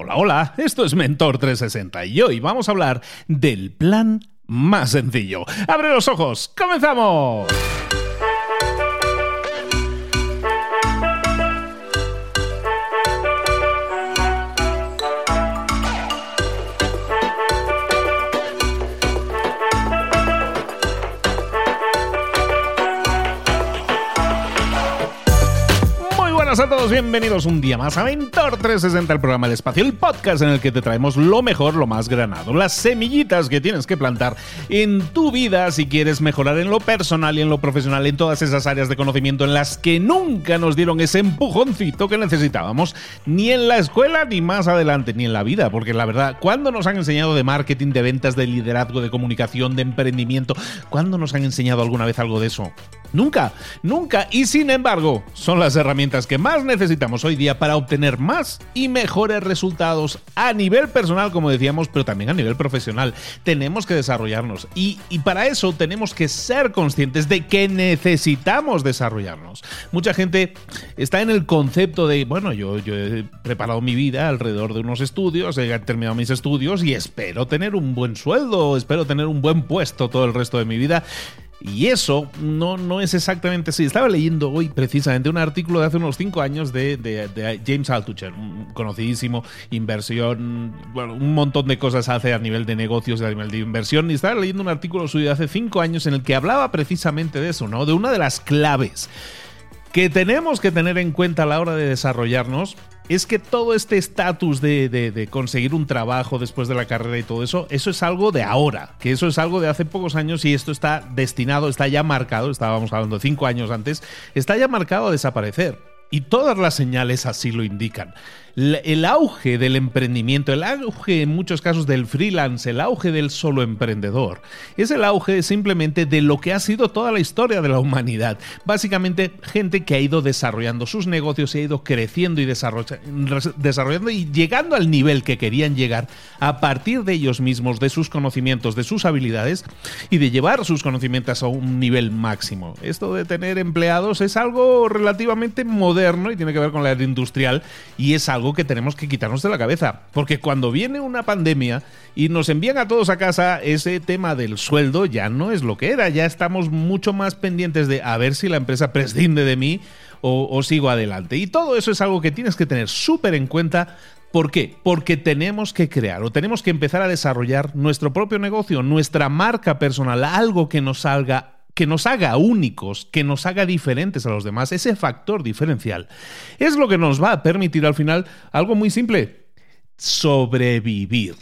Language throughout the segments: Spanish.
Hola, hola, esto es Mentor 360 y hoy vamos a hablar del plan más sencillo. ¡Abre los ojos! ¡Comenzamos! Buenas a todos, bienvenidos un día más a Mentor 360, el programa del espacio, el podcast en el que te traemos lo mejor, lo más granado, las semillitas que tienes que plantar en tu vida si quieres mejorar en lo personal y en lo profesional, en todas esas áreas de conocimiento en las que nunca nos dieron ese empujoncito que necesitábamos, ni en la escuela ni más adelante, ni en la vida, porque la verdad, ¿cuándo nos han enseñado de marketing, de ventas, de liderazgo, de comunicación, de emprendimiento? ¿Cuándo nos han enseñado alguna vez algo de eso? Nunca, nunca. Y sin embargo, son las herramientas que más necesitamos hoy día para obtener más y mejores resultados a nivel personal, como decíamos, pero también a nivel profesional. Tenemos que desarrollarnos y, para eso tenemos que ser conscientes de que necesitamos desarrollarnos. Mucha gente está en el concepto de, bueno, yo, yo he preparado mi vida alrededor de unos estudios, he terminado mis estudios y espero tener un buen sueldo, espero tener un buen puesto todo el resto de mi vida. Y eso no, no es exactamente así. Estaba leyendo hoy precisamente un artículo de hace unos 5 años de, James Altucher, un conocidísimo inversión, bueno, un montón de cosas hace a nivel de negocios a nivel de inversión. Y estaba leyendo un artículo suyo de hace 5 años en el que hablaba precisamente de eso, ¿no? De una de las claves que tenemos que tener en cuenta a la hora de desarrollarnos es que todo este estatus de, conseguir un trabajo después de la carrera y todo eso, eso es algo de ahora, que eso es algo de hace pocos años y esto está destinado, está ya marcado, estábamos hablando de cinco años antes, está ya marcado a desaparecer. Y todas las señales así lo indican el auge del emprendimiento, el auge en muchos casos del freelance, el auge del solo emprendedor, es el auge simplemente de lo que ha sido toda la historia de la humanidad. Básicamente gente que ha ido desarrollando sus negocios, se ha ido creciendo y desarrollando y llegando al nivel que querían llegar a partir de ellos mismos, de sus conocimientos, de sus habilidades y de llevar sus conocimientos a un nivel máximo. Esto de tener empleados es algo relativamente moderno y tiene que ver con la era industrial y es algo que tenemos que quitarnos de la cabeza. Porque cuando viene una pandemia y nos envían a todos a casa, ese tema del sueldo ya no es lo que era. Ya estamos mucho más pendientes de a ver si la empresa prescinde de mí o, o sigo adelante. Y todo eso es algo que tienes que tener súper en cuenta ¿Por qué? Porque tenemos que crear o tenemos que empezar a desarrollar nuestro propio negocio, nuestra marca personal, algo que nos salga que nos haga únicos, que nos haga diferentes a los demás, ese factor diferencial, es lo que nos va a permitir al final algo muy simple, sobrevivir.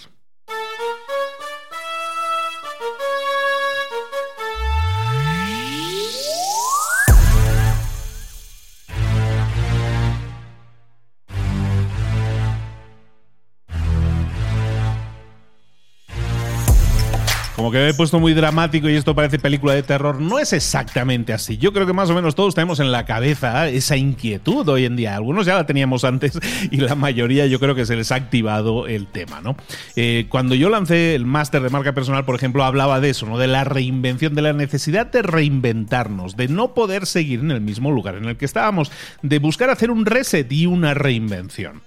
Como que me he puesto muy dramático y esto parece película de terror. No es exactamente así. Yo creo que más o menos todos tenemos en la cabeza esa inquietud hoy en día. Algunos ya la teníamos antes y la mayoría yo creo que se les ha activado el tema, ¿no? Eh, cuando yo lancé el máster de marca personal, por ejemplo, hablaba de eso, ¿no? De la reinvención, de la necesidad de reinventarnos, de no poder seguir en el mismo lugar en el que estábamos, de buscar hacer un reset y una reinvención.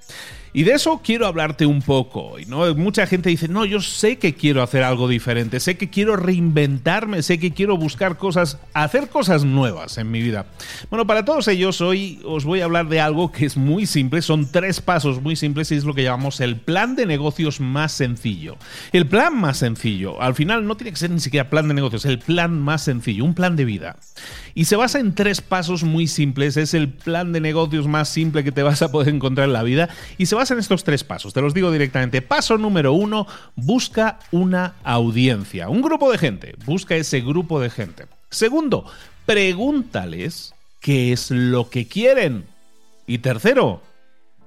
Y de eso quiero hablarte un poco ¿no? Mucha gente dice, no, yo sé que quiero hacer algo diferente, sé que quiero reinventarme, sé que quiero buscar cosas, hacer cosas nuevas en mi vida. Bueno, para todos ellos hoy os voy a hablar de algo que es muy simple, son tres pasos muy simples y es lo que llamamos el plan de negocios más sencillo. El plan más sencillo, al final no tiene que ser ni siquiera plan de negocios, el plan más sencillo, un plan de vida. Y se basa en tres pasos muy simples, es el plan de negocios más simple que te vas a poder encontrar en la vida y se basa en estos tres pasos. Te los digo directamente. Paso número uno, busca una audiencia, un grupo de gente. Busca ese grupo de gente. Segundo, pregúntales qué es lo que quieren. Y tercero,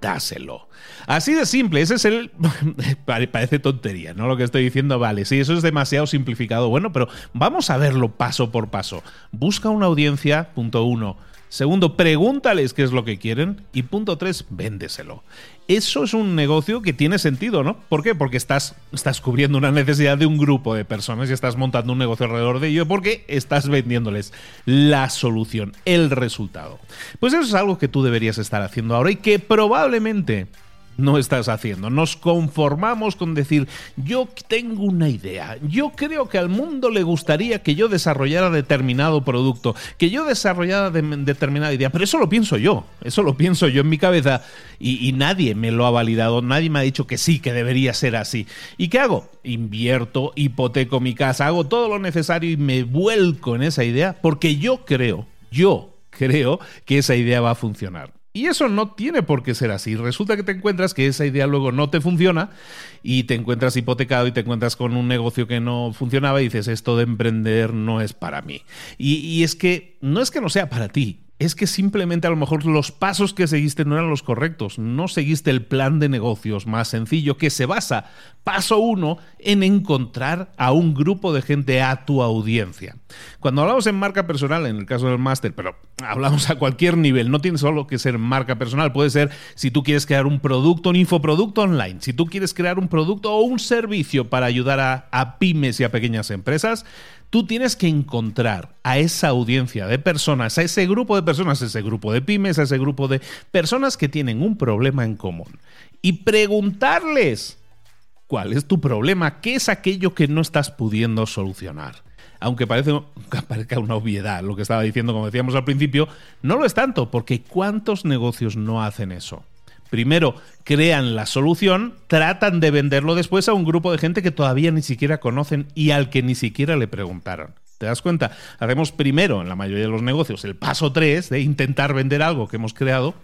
dáselo. Así de simple, ese es el... Parece tontería, ¿no? Lo que estoy diciendo, vale, sí, eso es demasiado simplificado. Bueno, pero vamos a verlo paso por paso. Busca una audiencia, punto uno. Segundo, pregúntales qué es lo que quieren. Y punto tres, véndeselo. Eso es un negocio que tiene sentido, ¿no? ¿Por qué? Porque estás, estás cubriendo una necesidad de un grupo de personas y estás montando un negocio alrededor de ello porque estás vendiéndoles la solución, el resultado. Pues eso es algo que tú deberías estar haciendo ahora y que probablemente no estás haciendo. Nos conformamos con decir, yo tengo una idea, yo creo que al mundo le gustaría que yo desarrollara determinado producto, que yo desarrollara determinada idea, pero eso lo pienso yo, eso lo pienso yo en mi cabeza y, y nadie me lo ha validado, nadie me ha dicho que sí, que debería ser así. ¿Y qué hago? Invierto, hipoteco mi casa, hago todo lo necesario y me vuelco en esa idea porque yo creo, yo creo que esa idea va a funcionar. Y eso no tiene por qué ser así. Resulta que te encuentras que esa idea luego no te funciona y te encuentras hipotecado y te encuentras con un negocio que no funcionaba y dices, esto de emprender no es para mí. Y, y es que no es que no sea para ti, es que simplemente a lo mejor los pasos que seguiste no eran los correctos, no seguiste el plan de negocios más sencillo que se basa, paso uno, en encontrar a un grupo de gente a tu audiencia. Cuando hablamos en marca personal, en el caso del máster, pero hablamos a cualquier nivel, no tiene solo que ser marca personal, puede ser si tú quieres crear un producto, un infoproducto online, si tú quieres crear un producto o un servicio para ayudar a, a pymes y a pequeñas empresas, tú tienes que encontrar a esa audiencia de personas, a ese grupo de personas, a ese grupo de pymes, a ese grupo de personas que tienen un problema en común y preguntarles cuál es tu problema, qué es aquello que no estás pudiendo solucionar. Aunque parece, parezca una obviedad lo que estaba diciendo, como decíamos al principio, no lo es tanto, porque ¿cuántos negocios no hacen eso? Primero crean la solución, tratan de venderlo después a un grupo de gente que todavía ni siquiera conocen y al que ni siquiera le preguntaron. ¿Te das cuenta? Hacemos primero, en la mayoría de los negocios, el paso 3 de intentar vender algo que hemos creado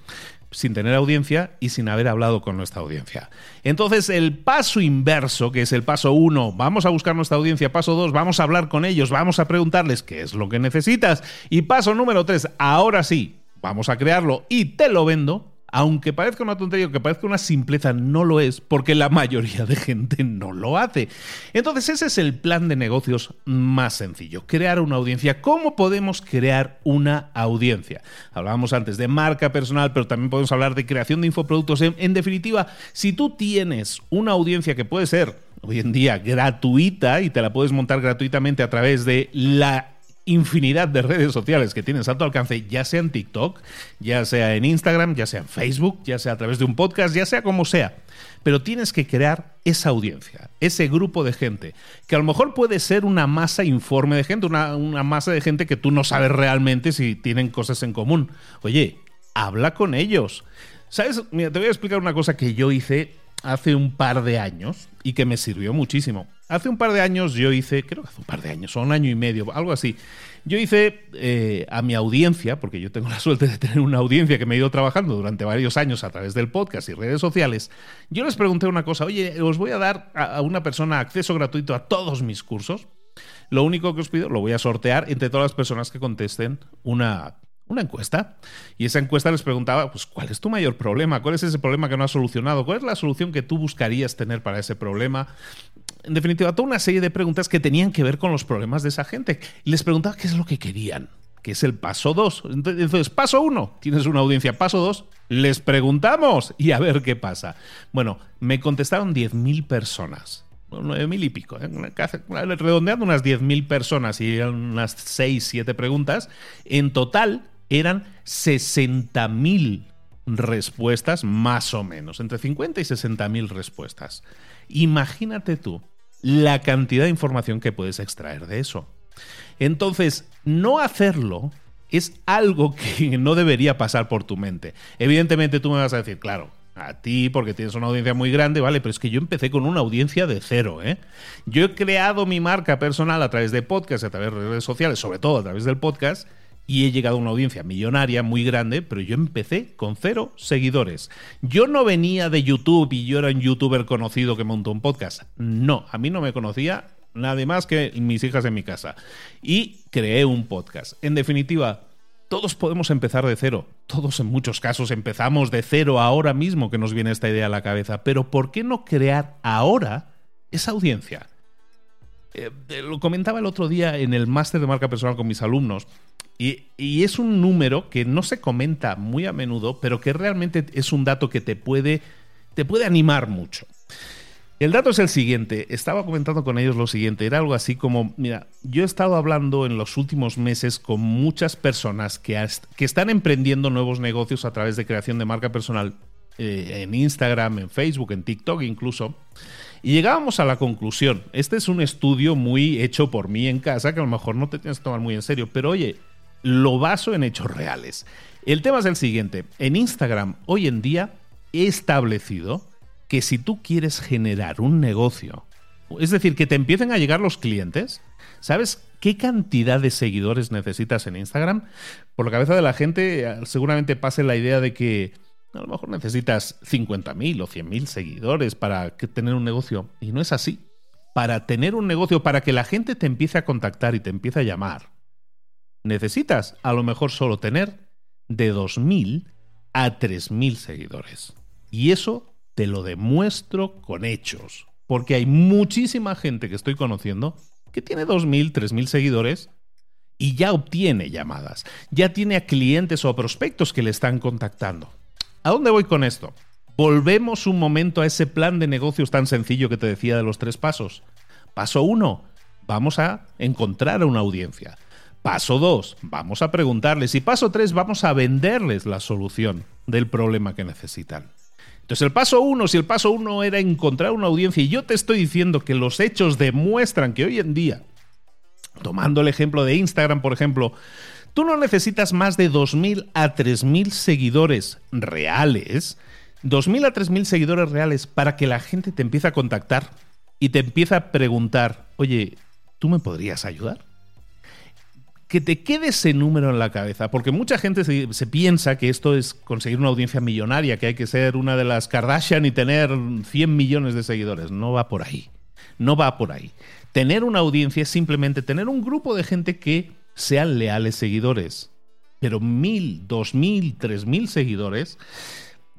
sin tener audiencia y sin haber hablado con nuestra audiencia. Entonces, el paso inverso, que es el paso 1, vamos a buscar nuestra audiencia, paso 2, vamos a hablar con ellos, vamos a preguntarles qué es lo que necesitas, y paso número 3, ahora sí, vamos a crearlo y te lo vendo, aunque parezca una tontería, aunque parezca una simpleza, no lo es, porque la mayoría de gente no lo hace. Entonces ese es el plan de negocios más sencillo, crear una audiencia. ¿Cómo podemos crear una audiencia? Hablábamos antes de marca personal, pero también podemos hablar de creación de infoproductos. En, en definitiva, si tú tienes una audiencia que puede ser hoy en día gratuita y te la puedes montar gratuitamente a través de la infinidad de redes sociales que tienes a alcance, ya sea en TikTok, ya sea en Instagram, ya sea en Facebook, ya sea a través de un podcast, ya sea como sea. Pero tienes que crear esa audiencia, ese grupo de gente, que a lo mejor puede ser una masa informe de gente, una, una masa de gente que tú no sabes realmente si tienen cosas en común. Oye, habla con ellos. ¿Sabes? Mira, te voy a explicar una cosa que yo hice hace un par de años y que me sirvió muchísimo. Hace un par de años yo hice, creo que hace un par de años, o un año y medio, algo así. Yo hice eh, a mi audiencia, porque yo tengo la suerte de tener una audiencia que me ha ido trabajando durante varios años a través del podcast y redes sociales, yo les pregunté una cosa, oye, os voy a dar a una persona acceso gratuito a todos mis cursos. Lo único que os pido, lo voy a sortear entre todas las personas que contesten una una encuesta. Y esa encuesta les preguntaba, pues, ¿cuál es tu mayor problema? ¿Cuál es ese problema que no has solucionado? ¿Cuál es la solución que tú buscarías tener para ese problema? En definitiva, toda una serie de preguntas que tenían que ver con los problemas de esa gente. Y les preguntaba qué es lo que querían, que es el paso 2. Entonces, paso 1, tienes una audiencia. Paso 2, les preguntamos y a ver qué pasa. Bueno, me contestaron 10.000 personas. 9.000 y pico, ¿eh? redondeando unas 10.000 personas y unas 6, 7 preguntas. En total, eran 60.000 respuestas, más o menos, entre 50 y 60.000 respuestas. Imagínate tú la cantidad de información que puedes extraer de eso. Entonces, no hacerlo es algo que no debería pasar por tu mente. Evidentemente tú me vas a decir, claro, a ti porque tienes una audiencia muy grande, ¿vale? Pero es que yo empecé con una audiencia de cero, ¿eh? Yo he creado mi marca personal a través de podcast, a través de redes sociales, sobre todo a través del podcast, y he llegado a una audiencia millonaria muy grande, pero yo empecé con cero seguidores. Yo no venía de YouTube y yo era un youtuber conocido que montó un podcast. No, a mí no me conocía nadie más que mis hijas en mi casa. Y creé un podcast. En definitiva, todos podemos empezar de cero. Todos en muchos casos empezamos de cero ahora mismo que nos viene esta idea a la cabeza. Pero ¿por qué no crear ahora esa audiencia? Eh, lo comentaba el otro día en el máster de marca personal con mis alumnos. Y, es un número que no se comenta muy a menudo, pero que realmente es un dato que te puede, te puede animar mucho. El dato es el siguiente, estaba comentando con ellos lo siguiente, era algo así como, mira, yo he estado hablando en los últimos meses con muchas personas que, están emprendiendo nuevos negocios a través de creación de marca personal eh, en Instagram, en Facebook, en TikTok incluso. Y llegábamos a la conclusión, este es un estudio muy hecho por mí en casa, que a lo mejor no te tienes que tomar muy en serio, pero oye, lo baso en hechos reales. El tema es el siguiente, en Instagram hoy en día he establecido que si tú quieres generar un negocio, es decir, que te empiecen a llegar los clientes, ¿sabes qué cantidad de seguidores necesitas en Instagram? Por la cabeza de la gente seguramente pase la idea de que a lo mejor necesitas 50.000 o 100.000 seguidores para tener un negocio. Y no es así. Para tener un negocio, para que la gente te empiece a contactar y te empiece a llamar, necesitas a lo mejor solo tener de 2.000 a 3.000 seguidores. Y eso te lo demuestro con hechos. Porque hay muchísima gente que estoy conociendo que tiene 2.000, 3.000 seguidores y ya obtiene llamadas. Ya tiene a clientes o a prospectos que le están contactando. ¿A dónde voy con esto? Volvemos un momento a ese plan de negocios tan sencillo que te decía de los tres pasos. Paso uno, vamos a encontrar a una audiencia. Paso dos, vamos a preguntarles. Y paso tres, vamos a venderles la solución del problema que necesitan. Entonces el paso uno, si el paso uno era encontrar una audiencia, y yo te estoy diciendo que los hechos demuestran que hoy en día, tomando el ejemplo de Instagram, por ejemplo, tú no necesitas más de 2.000 a 3.000 seguidores reales, 2.000 a 3.000 seguidores reales para que la gente te empiece a contactar y te empiece a preguntar, oye, ¿tú me podrías ayudar? Que te quede ese número en la cabeza, porque mucha gente se, piensa que esto es conseguir una audiencia millonaria, que hay que ser una de las Kardashian y tener 100 millones de seguidores. No va por ahí. No va por ahí. Tener una audiencia es simplemente tener un grupo de gente que sean leales seguidores. Pero mil, dos mil, tres mil seguidores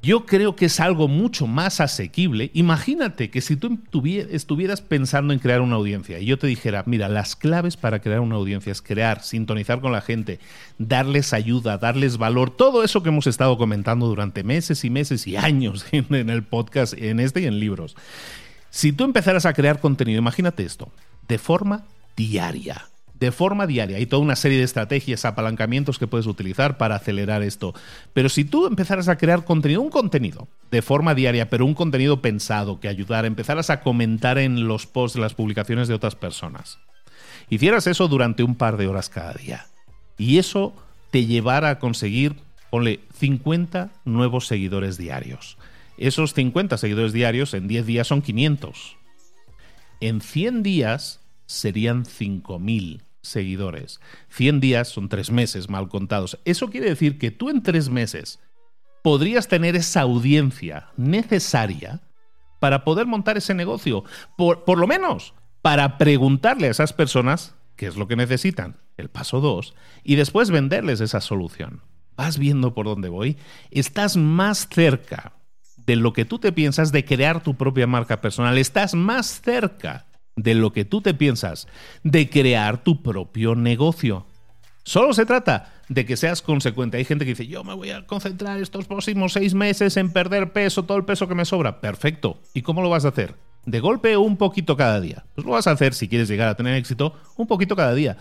yo creo que es algo mucho más asequible. Imagínate que si tú estuvieras pensando en crear una audiencia y yo te dijera, mira, las claves para crear una audiencia es crear, sintonizar con la gente, darles ayuda, darles valor, todo eso que hemos estado comentando durante meses y meses y años en el podcast, en este y en libros. Si tú empezaras a crear contenido, imagínate esto, de forma diaria de forma diaria. Hay toda una serie de estrategias, apalancamientos que puedes utilizar para acelerar esto. Pero si tú empezaras a crear contenido, un contenido de forma diaria, pero un contenido pensado que ayudara, empezaras a comentar en los posts, las publicaciones de otras personas, hicieras eso durante un par de horas cada día. Y eso te llevara a conseguir, ponle, 50 nuevos seguidores diarios. Esos 50 seguidores diarios en 10 días son 500. En 100 días serían 5000 seguidores. 100 días son tres meses mal contados. Eso quiere decir que tú en tres meses podrías tener esa audiencia necesaria para poder montar ese negocio. Por, por lo menos para preguntarle a esas personas qué es lo que necesitan, el paso 2, y después venderles esa solución. ¿Vas viendo por dónde voy? Estás más cerca de lo que tú te piensas de crear tu propia marca personal. Estás más cerca de lo que tú te piensas, de crear tu propio negocio. Solo se trata de que seas consecuente. Hay gente que dice, yo me voy a concentrar estos próximos seis meses en perder peso, todo el peso que me sobra. Perfecto. ¿Y cómo lo vas a hacer? ¿De golpe un poquito cada día? Pues lo vas a hacer si quieres llegar a tener éxito, un poquito cada día.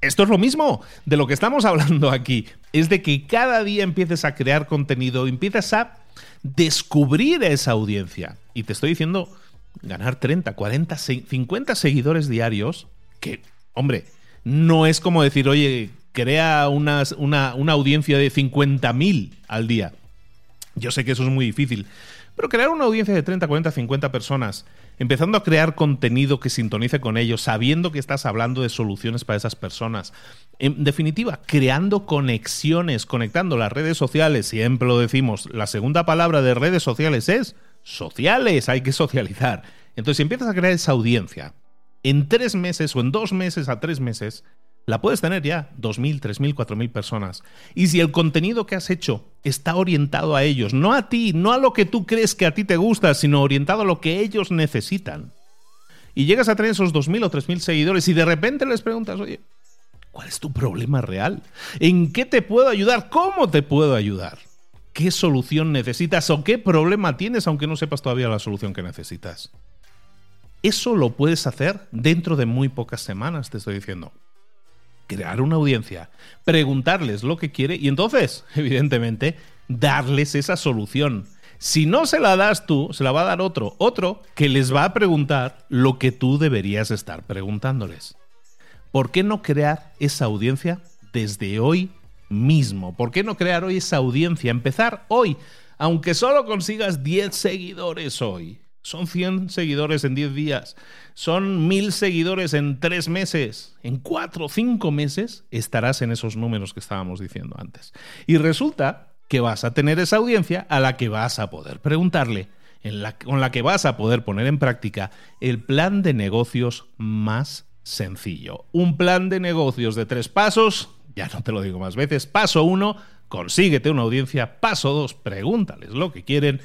Esto es lo mismo de lo que estamos hablando aquí. Es de que cada día empieces a crear contenido, empiezas a descubrir esa audiencia. Y te estoy diciendo ganar 30, 40, 50 seguidores diarios, que, hombre, no es como decir, oye, crea una, una audiencia de 50.000 al día. Yo sé que eso es muy difícil, pero crear una audiencia de 30, 40, 50 personas, empezando a crear contenido que sintonice con ellos, sabiendo que estás hablando de soluciones para esas personas. En definitiva, creando conexiones, conectando las redes sociales, siempre lo decimos, la segunda palabra de redes sociales es sociales, hay que socializar. Entonces, si empiezas a crear esa audiencia, en tres meses o en dos meses a tres meses, la puedes tener ya, 2.000, 3.000, 4.000 personas. Y si el contenido que has hecho está orientado a ellos, no a ti, no a lo que tú crees que a ti te gusta, sino orientado a lo que ellos necesitan, y llegas a tener esos 2.000 o 3.000 seguidores y de repente les preguntas, oye, ¿cuál es tu problema real? ¿En qué te puedo ayudar? ¿Cómo te puedo ayudar? Qué solución necesitas o qué problema tienes aunque no sepas todavía la solución que necesitas. Eso lo puedes hacer dentro de muy pocas semanas, te estoy diciendo. Crear una audiencia, preguntarles lo que quiere y entonces, evidentemente, darles esa solución. Si no se la das tú, se la va a dar otro. Otro que les va a preguntar lo que tú deberías estar preguntándoles. ¿Por qué no crear esa audiencia desde hoy mismo? ¿Por qué no crear hoy esa audiencia? Empezar hoy, aunque solo consigas 10 seguidores hoy. Son 100 seguidores en 10 días. Son 1000 seguidores en 3 meses. En 4 o 5 meses estarás en esos números que estábamos diciendo antes. Y resulta que vas a tener esa audiencia a la que vas a poder preguntarle, en con la que vas a poder poner en práctica el plan de negocios más sencillo. Un plan de negocios de tres pasos, ya no te lo digo más veces. Paso uno, consíguete una audiencia. Paso dos, pregúntales lo que quieren.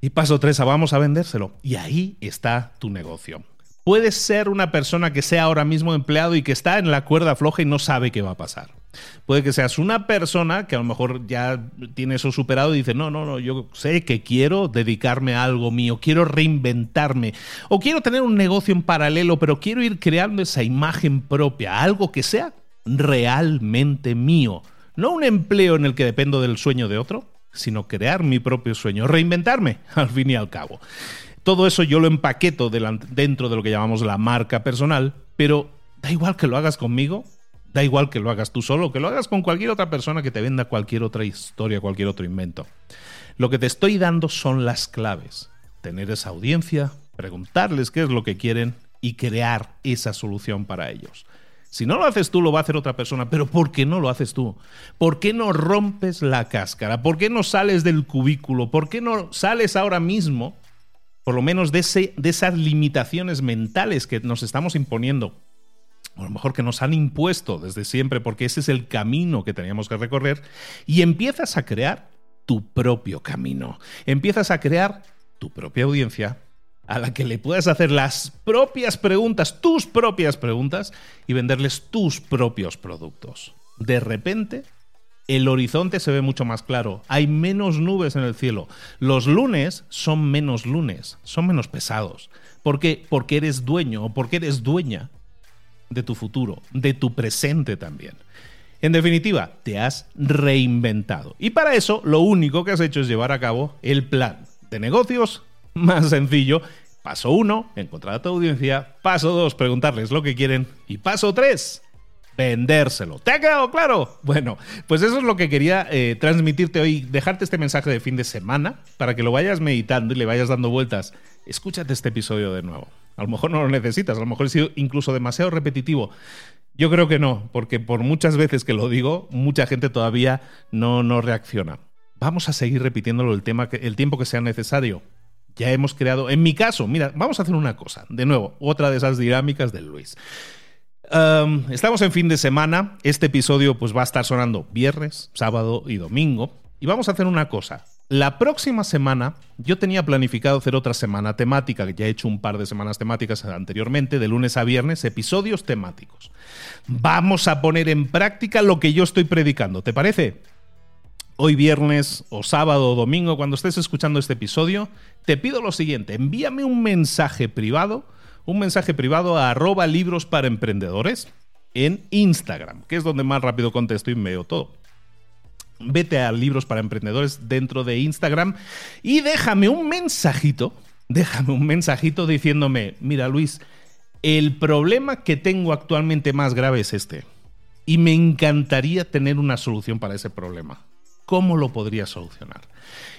Y paso tres, vamos a vendérselo. Y ahí está tu negocio. Puedes ser una persona que sea ahora mismo empleado y que está en la cuerda floja y no sabe qué va a pasar. Puede que seas una persona que a lo mejor ya tiene eso superado y dice, no, no, no, yo sé que quiero dedicarme a algo mío, quiero reinventarme o quiero tener un negocio en paralelo, pero quiero ir creando esa imagen propia, algo que sea realmente mío. No un empleo en el que dependo del sueño de otro, sino crear mi propio sueño, reinventarme al fin y al cabo. Todo eso yo lo empaqueto dentro de lo que llamamos la marca personal, pero da igual que lo hagas conmigo Da igual que lo hagas tú solo, que lo hagas con cualquier otra persona que te venda cualquier otra historia, cualquier otro invento. Lo que te estoy dando son las claves. Tener esa audiencia, preguntarles qué es lo que quieren y crear esa solución para ellos. Si no lo haces tú, lo va a hacer otra persona. Pero ¿por qué no lo haces tú? ¿Por qué no rompes la cáscara? ¿Por qué no sales del cubículo? ¿Por qué no sales ahora mismo, por lo menos de, ese, de esas limitaciones mentales que nos estamos imponiendo? a lo mejor que nos han impuesto desde siempre, porque ese es el camino que teníamos que recorrer, y empiezas a crear tu propio camino. Empiezas a crear tu propia audiencia a la que le puedas hacer las propias preguntas, tus propias preguntas, y venderles tus propios productos. De repente, el horizonte se ve mucho más claro, hay menos nubes en el cielo. Los lunes son menos lunes, son menos pesados. ¿Por qué? Porque eres dueño o porque eres dueña de tu futuro, de tu presente también. En definitiva, te has reinventado. Y para eso, lo único que has hecho es llevar a cabo el plan de negocios más sencillo. Paso 1, encontrar a tu audiencia. Paso 2, preguntarles lo que quieren. Y paso 3, vendérselo. ¿Te ha quedado claro? Bueno, pues eso es lo que quería eh, transmitirte hoy, dejarte este mensaje de fin de semana para que lo vayas meditando y le vayas dando vueltas. Escúchate este episodio de nuevo. A lo mejor no lo necesitas, a lo mejor he sido incluso demasiado repetitivo. Yo creo que no, porque por muchas veces que lo digo, mucha gente todavía no, no reacciona. Vamos a seguir repitiéndolo el, tema el tiempo que sea necesario. Ya hemos creado, en mi caso, mira, vamos a hacer una cosa. De nuevo, otra de esas dinámicas de Luis. estamos en fin de semana. Este episodio pues va a estar sonando viernes, sábado y domingo. Y vamos a hacer una cosa. La próxima semana yo tenía planificado hacer otra semana temática, que ya he hecho un par de semanas temáticas anteriormente, de lunes a viernes, episodios temáticos. Vamos a poner en práctica lo que yo estoy predicando, ¿te parece? Hoy viernes o sábado o domingo, cuando estés escuchando este episodio, te pido lo siguiente, envíame un mensaje privado, un mensaje privado a arroba libros para emprendedores en Instagram, que es donde más rápido contesto y veo todo vete a Libros para Emprendedores dentro de Instagram y déjame un mensajito, déjame un mensajito diciéndome, mira Luis, el problema que tengo actualmente más grave es este. Y me encantaría tener una solución para ese problema. ¿Cómo lo podría solucionar?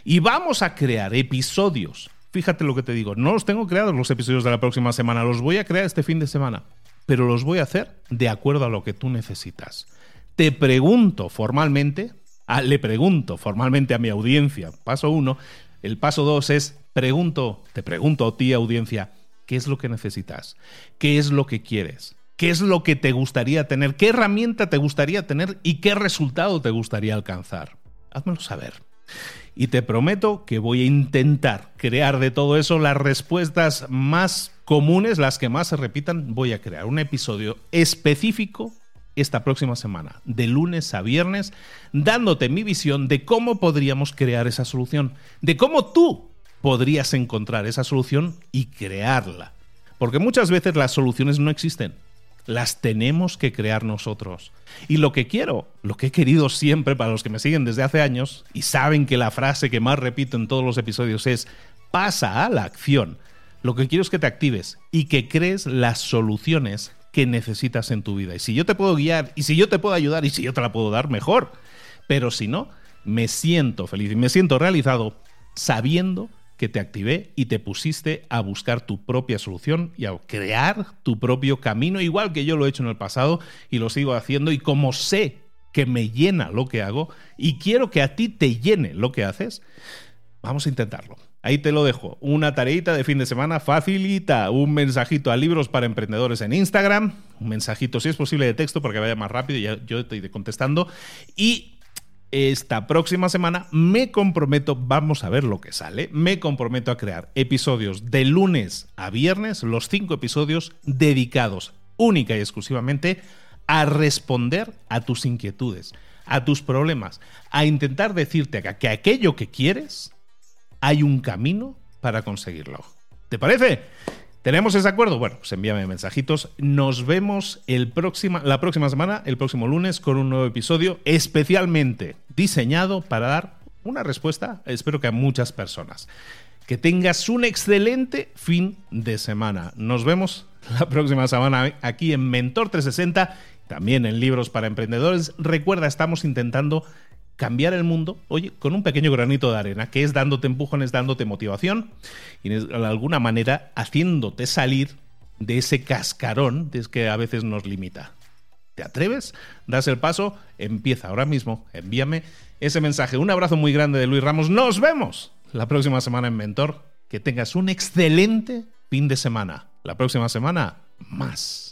Y vamos a crear episodios. Fíjate lo que te digo, no los tengo creados los episodios de la próxima semana, los voy a crear este fin de semana, pero los voy a hacer de acuerdo a lo que tú necesitas. Te pregunto formalmente Ah, le pregunto formalmente a mi audiencia, paso uno. El paso dos es, pregunto, te pregunto a ti, audiencia, ¿qué es lo que necesitas? ¿Qué es lo que quieres? ¿Qué es lo que te gustaría tener? ¿Qué herramienta te gustaría tener? ¿Y qué resultado te gustaría alcanzar? Házmelo saber. Y te prometo que voy a intentar crear de todo eso las respuestas más comunes, las que más se repitan. Voy a crear un episodio específico esta próxima semana, de lunes a viernes, dándote mi visión de cómo podríamos crear esa solución, de cómo tú podrías encontrar esa solución y crearla. Porque muchas veces las soluciones no existen. Las tenemos que crear nosotros. Y lo que quiero, lo que he querido siempre para los que me siguen desde hace años y saben que la frase que más repito en todos los episodios es pasa a la acción. Lo que quiero es que te actives y que crees las soluciones que necesitas en tu vida. Y si yo te puedo guiar, y si yo te puedo ayudar, y si yo te la puedo dar, mejor. Pero si no, me siento feliz y me siento realizado sabiendo que te activé y te pusiste a buscar tu propia solución y a crear tu propio camino, igual que yo lo he hecho en el pasado y lo sigo haciendo y como sé que me llena lo que hago y quiero que a ti te llene lo que haces, vamos a intentarlo. Ahí te lo dejo. Una tareita de fin de semana facilita. Un mensajito a libros para emprendedores en Instagram. Un mensajito, si es posible, de texto para que vaya más rápido. Ya yo estoy contestando. Y esta próxima semana me comprometo, vamos a ver lo que sale, me comprometo a crear episodios de lunes a viernes, los cinco episodios dedicados única y exclusivamente a responder a tus inquietudes, a tus problemas, a intentar decirte que aquello que quieres hay un camino para conseguirlo. ¿Te parece? ¿Tenemos ese acuerdo? Bueno, pues envíame mensajitos. Nos vemos el la próxima semana, el próximo lunes, con un nuevo episodio especialmente diseñado para dar una respuesta, espero que a muchas personas. Que tengas un excelente fin de semana. Nos vemos la próxima semana aquí en Mentor 360, también en Libros para Emprendedores. Recuerda, estamos intentando cambiar el mundo, oye, con un pequeño granito de arena, que es dándote empujones, dándote motivación y de alguna manera haciéndote salir de ese cascarón que a veces nos limita. ¿Te atreves? Das el paso, empieza ahora mismo, envíame ese mensaje. Un abrazo muy grande de Luis Ramos. Nos vemos la próxima semana en Mentor. Que tengas un excelente fin de semana. La próxima semana, más.